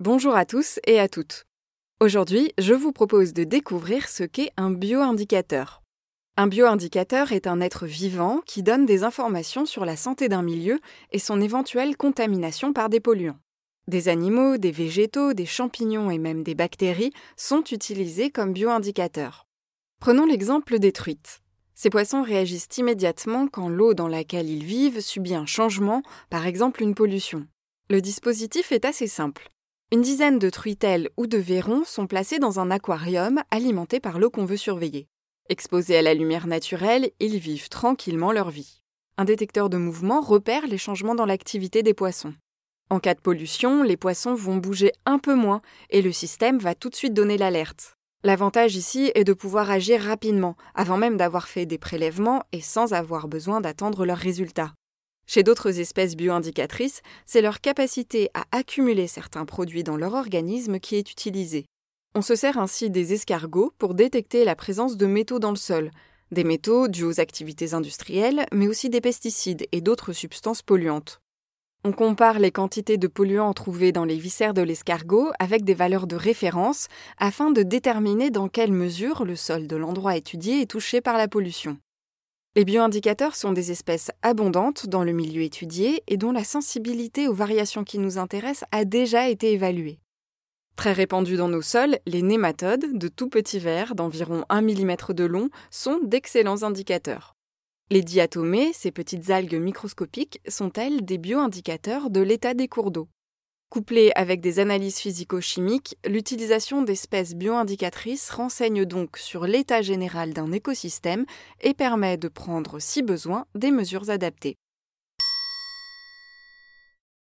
Bonjour à tous et à toutes. Aujourd'hui, je vous propose de découvrir ce qu'est un bioindicateur. Un bioindicateur est un être vivant qui donne des informations sur la santé d'un milieu et son éventuelle contamination par des polluants. Des animaux, des végétaux, des champignons et même des bactéries sont utilisés comme bioindicateurs. Prenons l'exemple des truites. Ces poissons réagissent immédiatement quand l'eau dans laquelle ils vivent subit un changement, par exemple une pollution. Le dispositif est assez simple. Une dizaine de truitelles ou de verrons sont placés dans un aquarium alimenté par l'eau qu'on veut surveiller. Exposés à la lumière naturelle, ils vivent tranquillement leur vie. Un détecteur de mouvement repère les changements dans l'activité des poissons. En cas de pollution, les poissons vont bouger un peu moins et le système va tout de suite donner l'alerte. L'avantage ici est de pouvoir agir rapidement, avant même d'avoir fait des prélèvements et sans avoir besoin d'attendre leurs résultats. Chez d'autres espèces bioindicatrices, c'est leur capacité à accumuler certains produits dans leur organisme qui est utilisée. On se sert ainsi des escargots pour détecter la présence de métaux dans le sol, des métaux dus aux activités industrielles, mais aussi des pesticides et d'autres substances polluantes. On compare les quantités de polluants trouvés dans les viscères de l'escargot avec des valeurs de référence afin de déterminer dans quelle mesure le sol de l'endroit étudié est touché par la pollution. Les bioindicateurs sont des espèces abondantes dans le milieu étudié et dont la sensibilité aux variations qui nous intéressent a déjà été évaluée. Très répandus dans nos sols, les nématodes, de tout petits vers d'environ 1 mm de long, sont d'excellents indicateurs. Les diatomées, ces petites algues microscopiques, sont elles des bioindicateurs de l'état des cours d'eau? Couplée avec des analyses physico-chimiques, l'utilisation d'espèces bioindicatrices renseigne donc sur l'état général d'un écosystème et permet de prendre, si besoin, des mesures adaptées.